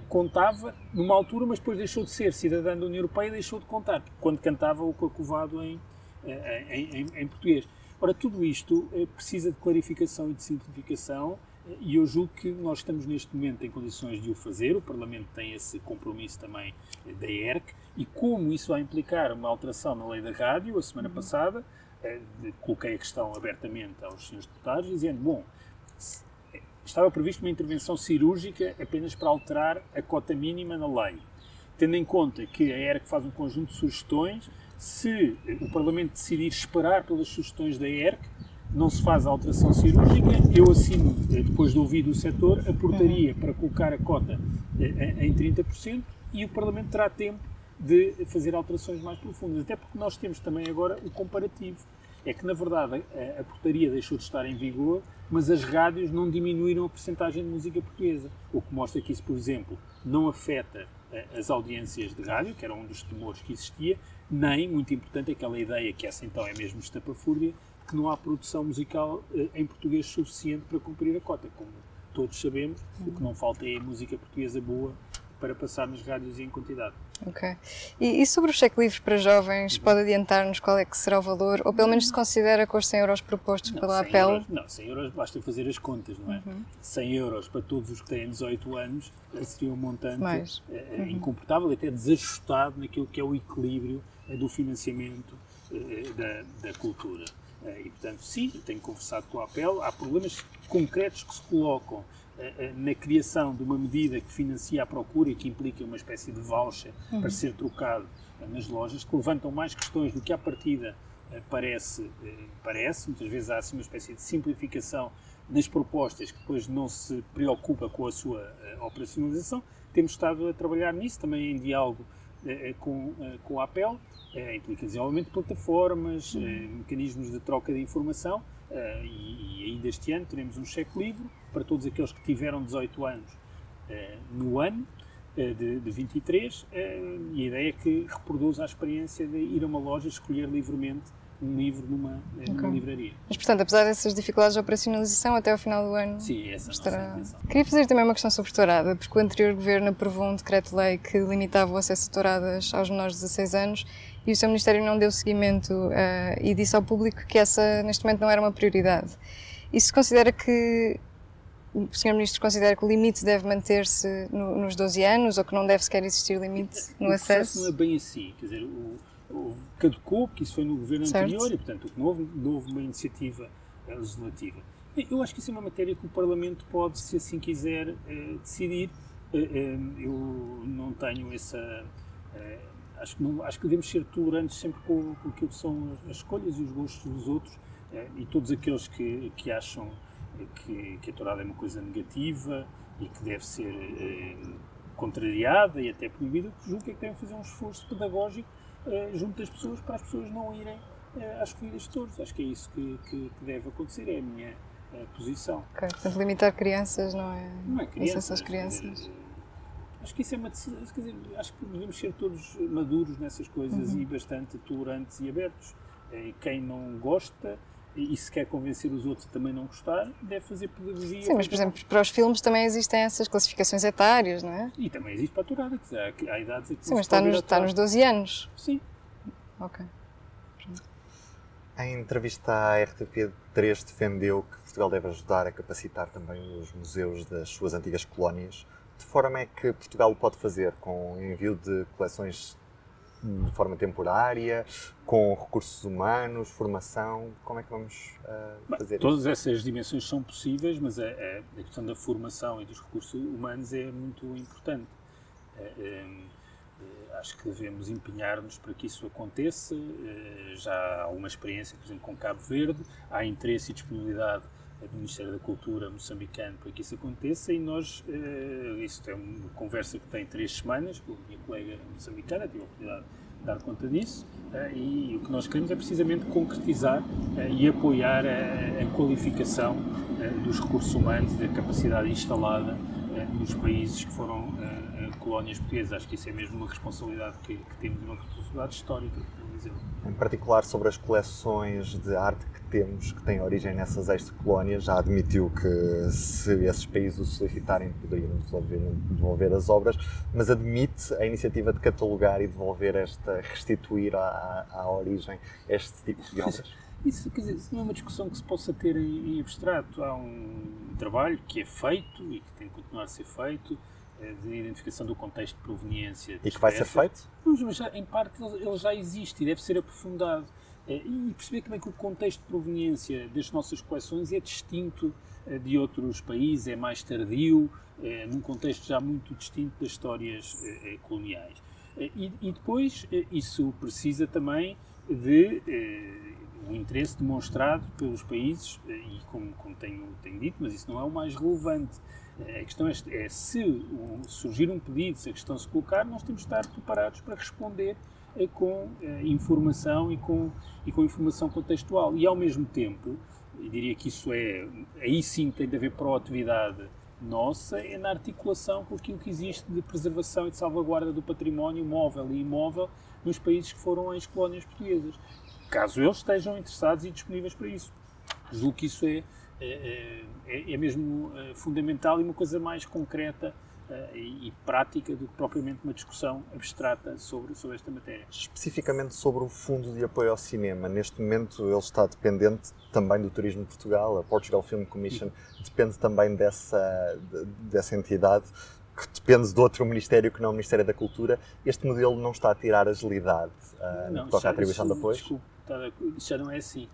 contava numa altura, mas depois deixou de ser cidadã da União Europeia e deixou de contar, quando cantava o Corcovado em, em, em, em português. Ora, tudo isto eh, precisa de clarificação e de simplificação eh, e eu julgo que nós estamos neste momento em condições de o fazer. O Parlamento tem esse compromisso também eh, da ERC e como isso vai implicar uma alteração na lei da rádio, a semana uhum. passada, coloquei a questão abertamente aos senhores deputados, dizendo, bom, estava previsto uma intervenção cirúrgica apenas para alterar a cota mínima na lei. Tendo em conta que a ERC faz um conjunto de sugestões, se o Parlamento decidir esperar pelas sugestões da ERC, não se faz a alteração cirúrgica, eu assino, eh, depois de ouvir o setor, a portaria para colocar a cota eh, em 30% e o Parlamento terá tempo de fazer alterações mais profundas. Até porque nós temos também agora o comparativo. É que, na verdade, a, a portaria deixou de estar em vigor, mas as rádios não diminuíram a percentagem de música portuguesa. O que mostra que isso, por exemplo, não afeta eh, as audiências de rádio, que era um dos temores que existia, nem, muito importante, aquela ideia que essa então é mesmo estapafúrdia, que não há produção musical eh, em português suficiente para cumprir a cota. Como todos sabemos, o que não falta é música portuguesa boa para passar nas rádios e em quantidade. Ok. E, e sobre o cheque livre para jovens, uhum. pode adiantar-nos qual é que será o valor? Ou pelo menos se considera com os 100 euros propostos não, pela APEL? Euros, não, 100 euros basta fazer as contas, não é? Uhum. 100 euros para todos os que têm 18 anos seria um montante Mais. Eh, uhum. incomportável, até desajustado naquilo que é o equilíbrio eh, do financiamento eh, da, da cultura. E, portanto, sim, tenho conversado com a APEL, há problemas concretos que se colocam na criação de uma medida que financia a procura e que implica uma espécie de voucher uhum. para ser trocado nas lojas, que levantam mais questões do que à partida eh, parece, eh, parece. Muitas vezes há assim uma espécie de simplificação nas propostas que depois não se preocupa com a sua eh, operacionalização. Temos estado a trabalhar nisso, também em diálogo com, com a APEL, implica desenvolvimento de plataformas, uhum. mecanismos de troca de informação e, e, ainda este ano teremos um cheque livre para todos aqueles que tiveram 18 anos uh, no ano uh, de, de 23 e a ideia é que reproduza a experiência de ir a uma loja escolher livremente um livro numa, okay. numa livraria. Mas, portanto, apesar dessas dificuldades de operacionalização, até ao final do ano Sim, essa é estará... Queria fazer também uma questão sobre tourada, porque o anterior governo aprovou um decreto-lei que limitava o acesso a touradas aos menores de 16 anos e o seu Ministério não deu seguimento uh, e disse ao público que essa, neste momento, não era uma prioridade. Se considera que o Sr. Ministro considera que o limite deve manter-se no, nos 12 anos ou que não deve sequer existir limite no o acesso? não é bem assim, quer dizer, o, o caducou, porque isso foi no governo certo. anterior e, portanto, não houve, não houve uma iniciativa legislativa. Eu acho que isso é uma matéria que o Parlamento pode, se assim quiser, eh, decidir. Eh, eh, eu não tenho essa. Acho que, não, acho que devemos ser tolerantes sempre com, com aquilo que são as escolhas e os gostos dos outros e todos aqueles que, que acham que, que a tourada é uma coisa negativa e que deve ser contrariada e até proibida, julgo que é que devem fazer um esforço pedagógico junto das pessoas para as pessoas não irem às corridas de touros. Acho que é isso que, que, que deve acontecer, é a minha, a posição. Ok, portanto, limitar crianças não é. Não é crianças. As crianças. acho que isso é uma decisão. Quer dizer, acho que devemos ser todos maduros nessas coisas uhum. e bastante tolerantes e abertos. E quem não gosta e se quer convencer os outros a também não gostar, deve fazer pedagogia. Sim, mas por exemplo, para os filmes também existem essas classificações etárias, não é? E também existe para a tourada, que há, há idades em que Sim, mas está nos, está nos 12 anos. Sim. Ok. Em entrevista à RTP3 defendeu que Portugal deve ajudar a capacitar também os museus das suas antigas colónias. De forma é que Portugal pode fazer com envio de coleções de forma temporária, com recursos humanos, formação? Como é que vamos uh, fazer Todas isso? essas dimensões são possíveis, mas a, a, questão da formação e dos recursos humanos é muito importante. É, eh, acho que devemos empenhar-nos para que isso aconteça. Eh, já há uma experiência, por exemplo, com Cabo Verde, há interesse e disponibilidade Ministério da Cultura moçambicano para que isso aconteça e nós, eh, isso é uma conversa que tem três semanas com a minha colega moçambicana, tive a oportunidade de dar conta disso, e o que nós queremos é precisamente concretizar e apoiar a, a qualificação dos recursos humanos, da capacidade instalada nos países que foram colónias portuguesas. Acho que isso é mesmo uma responsabilidade que, que temos, uma responsabilidade histórica, Em particular sobre as coleções de arte que temos, que têm origem nessas ex-colónias, já admitiu que se esses países o solicitarem poderiam devolver as obras, mas admite a iniciativa de catalogar e devolver esta, restituir à, à origem este tipo de obras. Isso, quer dizer, não é uma discussão que se possa ter em, em abstrato. Há um trabalho que é feito e que tem que continuar a ser feito de identificação do contexto de proveniência. E que vai ser feito? mas já, em parte ele já existe e deve ser aprofundado. Eh, e perceber também que o contexto de proveniência das nossas coleções é distinto eh, de outros países, é mais tardio, é, num contexto já muito distinto das histórias é, coloniais. E, e, depois isso precisa também de o interesse demonstrado pelos países, e como, como tenho, tenho dito, mas isso não é o mais relevante. A questão é, é se surgir um pedido, se a questão se colocar, nós temos de estar preparados para responder eh, com eh, informação e com, e com informação contextual. E ao mesmo tempo, eu diria que isso é, aí sim tem de haver proatividade nossa, é na articulação com aquilo que existe de preservação e de salvaguarda do património móvel e imóvel nos países que foram ex-colónias portuguesas, caso eles estejam interessados e disponíveis para isso. Julgo que isso é é, é, é, mesmo é, fundamental e uma coisa mais concreta uh, e, e, prática do que propriamente uma discussão abstrata sobre, sobre esta matéria. Especificamente sobre o Fundo de Apoio ao Cinema, neste momento ele está dependente também do Turismo de Portugal, a Portugal Film Commission depende também dessa, dessa entidade que depende de outro Ministério que não o Ministério da Cultura. Este modelo não está a tirar agilidade uh, no que toca à atribuição de apoio? Desculpe, já não é assim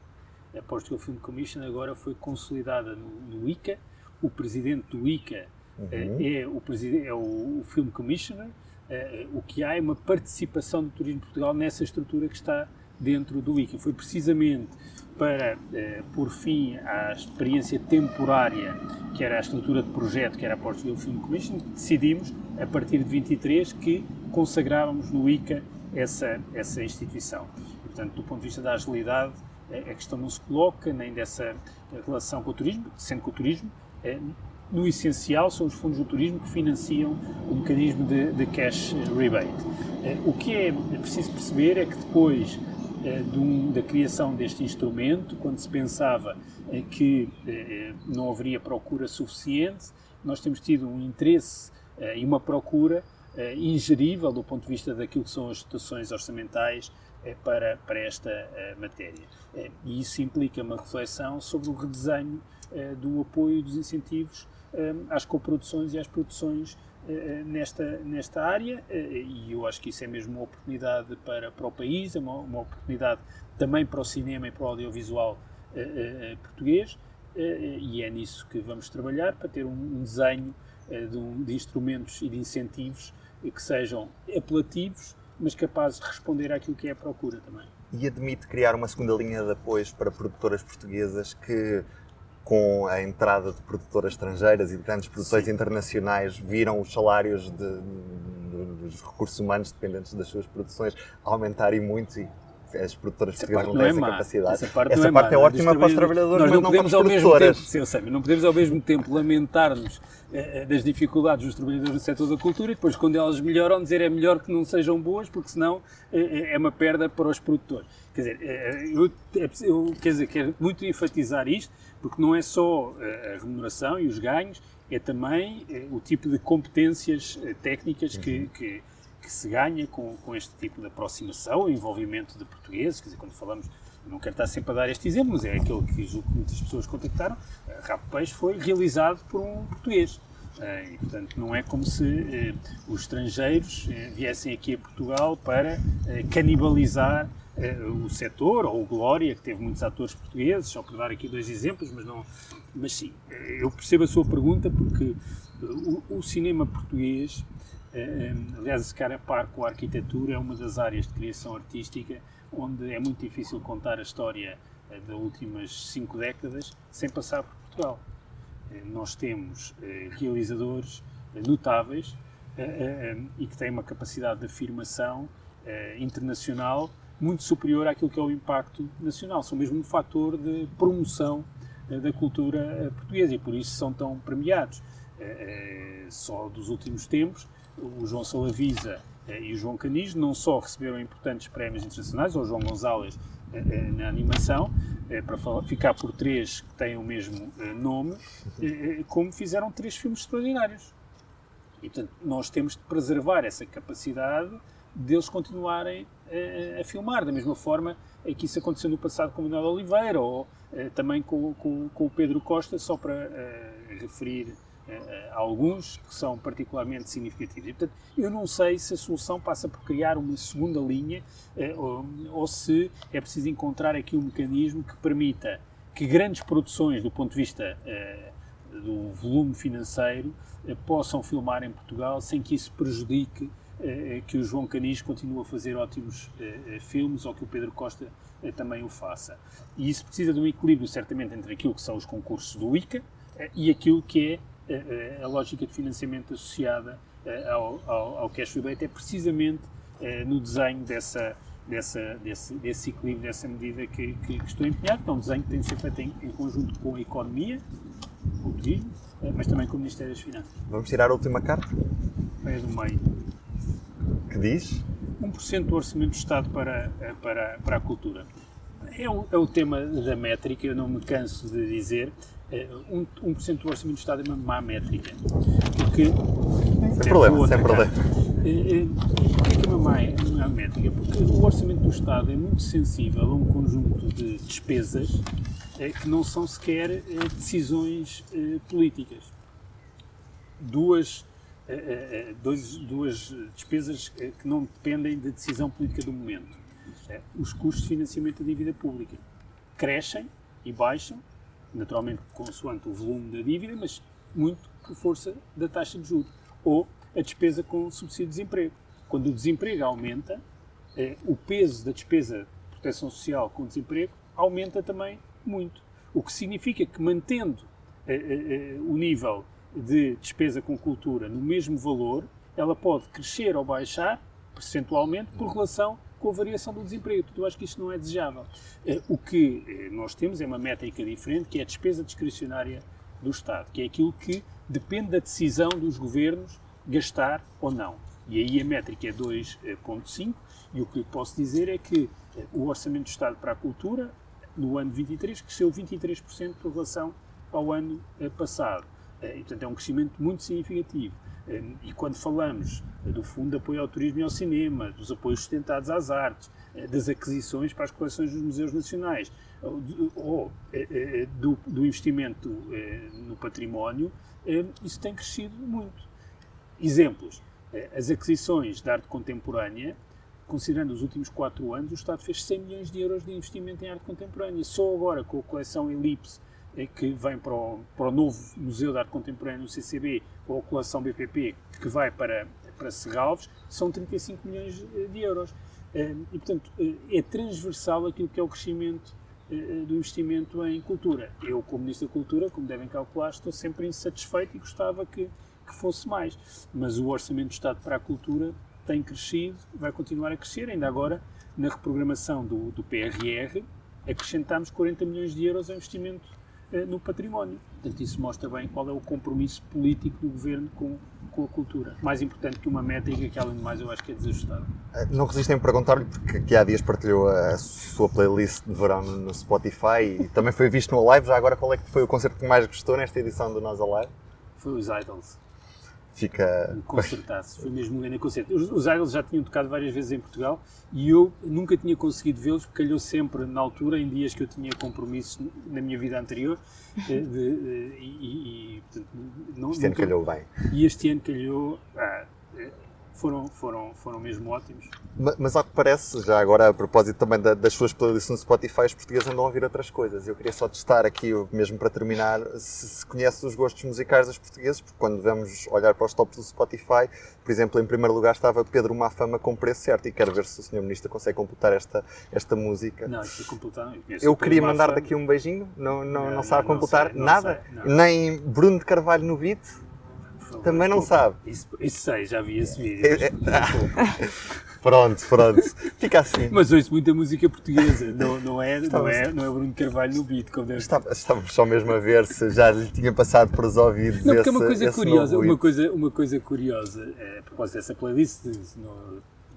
a Portugal Film Commission agora foi consolidada no, no ICA. O presidente do ICA uhum. é, o é o, o Film Commissioner. É, o que há é uma participação do Turismo de Portugal nessa estrutura que está dentro do ICA. Foi precisamente para é, pôr fim à experiência temporária, que era a estrutura de projeto, que era a Portugal Film Commission, decidimos, a partir de 23, que consagrávamos no ICA essa, essa instituição. E, portanto, do ponto de vista da agilidade, a questão não se coloca, nem dessa relação com o turismo, sendo que o turismo, é, no essencial, são os fundos do turismo que financiam o mecanismo de, de cash rebate. É, o que é preciso perceber é que depois é, de um, da criação deste instrumento, quando se pensava que não haveria procura suficiente, nós temos tido um interesse e uma procura ingerível do ponto de vista daquilo que são as situações orçamentais é para, para esta eh, matéria. Eh, e isso implica uma reflexão sobre o redesenho eh, do apoio dos incentivos às coproduções e às produções nesta, nesta área e eu acho que isso é mesmo uma oportunidade para, para o país, é uma, uma oportunidade também para o cinema e para o audiovisual português e é nisso que vamos trabalhar para ter um, um desenho de, um, de instrumentos e de incentivos que sejam apelativos, mas capazes de responder àquilo que é a procura também. E admite criar uma segunda linha de apoios para produtoras portuguesas que, com a entrada de produtoras estrangeiras e de grandes produções Sim. internacionais, viram os salários de, de, dos recursos humanos dependentes das suas produções aumentarem muito e as produtoras portuguesas não têm é essa capacidade. Essa parte, essa é, parte é, ótima para os trabalhadores, Nós mas não, podemos ao mesmo tempo, sim, não podemos ao mesmo tempo lamentar-nos eh, eh, das dificuldades dos trabalhadores do setor da cultura e depois quando elas melhoram dizer é melhor que não sejam boas porque senão eh, é uma perda para os produtores. Quer dizer, eu, é eu quer dizer, quero muito enfatizar isto porque não é só a remuneração e os ganhos, é também o tipo de competências técnicas uhum. que que se ganha com, com este tipo de aproximação, envolvimento de portugueses, quer dizer, quando falamos, não quero estar sempre a dar este exemplo, mas é aquele que muitas pessoas contactaram, Rabo Peixe foi realizado por um português. Eh, e, portanto, não é como se eh, os estrangeiros viessem aqui a Portugal para canibalizar o setor, ou o Glória, que teve muitos atores portugueses, só para dar aqui dois exemplos, mas não. Mas sim, eu percebo a sua pergunta porque o, o cinema português aliás, esse cara a par com a arquitetura é uma das áreas de criação artística onde é muito difícil contar a história eh, das últimas cinco décadas sem passar por Portugal. Nós temos realizadores notáveis e que têm uma capacidade de afirmação internacional muito superior àquilo que é o impacto nacional. São mesmo um fator de promoção da cultura portuguesa e por isso são tão premiados. Só dos últimos tempos o João Salavisa eh, e o João Canis não só receberam importantes prémios internacionais, ou o João Gonzalez eh, eh, na animação, para ficar por três que têm o mesmo nome, como fizeram três filmes extraordinários. E, portanto, nós temos de preservar essa capacidade deles continuarem a, filmar, da mesma forma que isso aconteceu no passado com o Manuel Oliveira, ou também com, o Pedro Costa, só para referir alguns que são particularmente significativos. E, portanto, eu não sei se a solução passa por criar uma segunda linha uh, ou, ou, se é preciso encontrar aqui um mecanismo que permita que grandes produções, do ponto de vista uh, do volume financeiro, possam filmar em Portugal sem que isso prejudique que o João Canis continue a fazer ótimos filmes ou que o Pedro Costa também o faça. E isso precisa de um equilíbrio, certamente, entre aquilo que são os concursos do ICA e aquilo que é a, a lógica de financiamento associada eh, ao, ao, ao cash rebate é precisamente eh, no desenho dessa, dessa, desse, desse equilíbrio, dessa medida que, que, que estou empenhado, que é um desenho que tem de ser feito em, em conjunto com a economia, com o turismo, eh, mas também com o Ministério das Finanças. Vamos tirar a última carta? É do meio. Que diz? 1% do orçamento do Estado para, para, para a cultura. É, um, é o tema da métrica, eu não me canso de dizer, 1%, é, 1 do orçamento do Estado é uma má métrica. Porque, sem problema, sem problema. É, é, Porquê que é uma má, má métrica? Porque o orçamento do Estado é muito sensível a um conjunto de despesas que não são sequer decisões políticas. Duas, dois, duas despesas que não dependem da decisão política do momento. Os custos de financiamento da dívida pública crescem e baixam naturalmente consoante o volume da dívida, mas muito por força da taxa de juros. Ou a despesa com subsídio de desemprego. Quando o desemprego aumenta, eh, o peso da despesa de proteção social com desemprego aumenta também muito. O que significa que, mantendo eh, eh, eh, o nível de despesa com cultura no mesmo valor, ela pode crescer ou baixar percentualmente por relação com a variação do desemprego. Portanto, eu acho que isto não é desejável. Eh, o que eh, nós temos é uma métrica diferente, que é a despesa discricionária do Estado, que é aquilo que depende da decisão dos governos gastar ou não. E aí a métrica é 2,5 e o que posso dizer é que eh, o orçamento do Estado para a cultura no ano 23 cresceu 23% por relação ao ano passado. E, portanto, é um crescimento muito significativo. E quando falamos do Fundo de Apoio ao Turismo e ao Cinema, dos apoios sustentados às artes, das aquisições para as coleções dos museus nacionais, ou do, investimento no património, isso tem crescido muito. Exemplos. As aquisições de arte contemporânea considerando os últimos quatro anos, o Estado fez 100 milhões de euros de investimento em arte contemporânea. Só agora, com a coleção Elipse, eh, que vem para o, para o novo Museu de Arte Contemporânea no CCB, ou a coleção BPP, que vai para, para Serralves, são 35 milhões eh, de euros. Eh, e, portanto, é transversal aquilo que é o crescimento do investimento em cultura. Eu, como Ministro da Cultura, como devem calcular, estou sempre insatisfeito e gostava que, que fosse mais. Mas o Orçamento do Estado para a Cultura tem crescido, vai continuar a crescer. Ainda agora, na reprogramação do, do PRR, acrescentámos 40 milhões de euros ao investimento eh, no património. Portanto, isso mostra bem qual é o compromisso político do governo com, com a cultura. Mais importante que uma métrica que, além de mais, eu acho que é desajustada. Eh, não resistem a perguntar-lhe, porque aqui há dias partilhou a sua playlist de verão no Spotify e também foi visto no live. Já agora, qual é que foi o concerto que mais gostou nesta edição do Nós Alive? Foi os Idols fica. Concertar-se, foi mesmo um grande concerto. Os, os Idols já tinham tocado várias vezes em Portugal e eu nunca tinha conseguido vê-los porque calhou sempre na altura, em dias que eu tinha compromisso na minha vida anterior. De, de, de, e, e, portanto, não, este ano calhou bem. E este ano calhou. Ah, foram, foram, foram mesmo ótimos. Mas, mas ao que parece, já agora a propósito também da, das suas playlists no Spotify, os portugueses andam a ouvir outras coisas. Eu queria só testar aqui, mesmo para terminar, se, se conhece os gostos musicais dos portugueses, porque quando vamos olhar para os tops do Spotify, por exemplo, em primeiro lugar estava Pedro Mafama com preço certo e quero ver se o Sr. Ministro consegue computar esta, esta música. Não, isso é computar. Eu, eu queria mandar-te aqui um beijinho, não, não, não, não sabe computar não sei, nada? Sei, Nem Bruno de Carvalho no beat? Também não sabe. Isso, isso sei, já vi esse vídeo. É, é, pronto, pronto. Fica assim. Mas ouço muita música portuguesa, não, não, é, não, é, não é Bruno Carvalho no beat, como deve Está, Estávamos só mesmo a ver se já lhe tinha passado por os ouvidos. Não, porque é uma coisa curiosa, uma coisa, uma coisa curiosa, é, a propósito dessa playlist,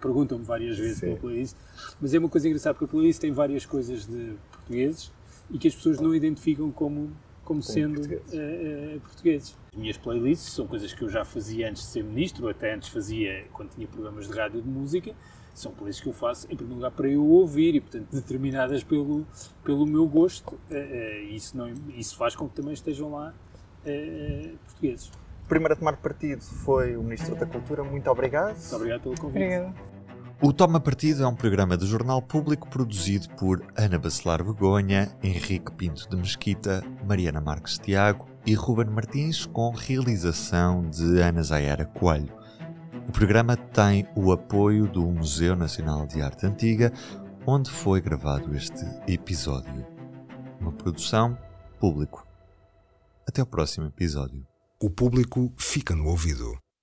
perguntam-me várias vezes Sim. pela playlist, mas é uma coisa engraçada porque a playlist tem várias coisas de portugueses e que as pessoas não identificam como como, sendo portugueses. Uh, uh, portugueses. As minhas playlists são coisas que eu já fazia antes de ser ministro, ou até antes fazia quando tinha programas de rádio de música. São playlists que eu faço, em primeiro lugar, para eu ouvir e, portanto, determinadas pelo, pelo meu gosto. Uh, isso, não, isso faz com que também estejam lá portugueses. O primeiro a tomar partido foi o Ministro da Cultura. Muito obrigado. Muito obrigado pelo convite. Obrigado. O Toma Partido é um programa do Jornal Público produzido por Ana Bacelar Begonha, Henrique Pinto de Mesquita, Mariana Marques Tiago e Ruben Martins, com realização de Ana Zayara Coelho. O programa tem o apoio do Museu Nacional de Arte Antiga, onde foi gravado este episódio. Uma produção público. Até o próximo episódio. O público fica no ouvido.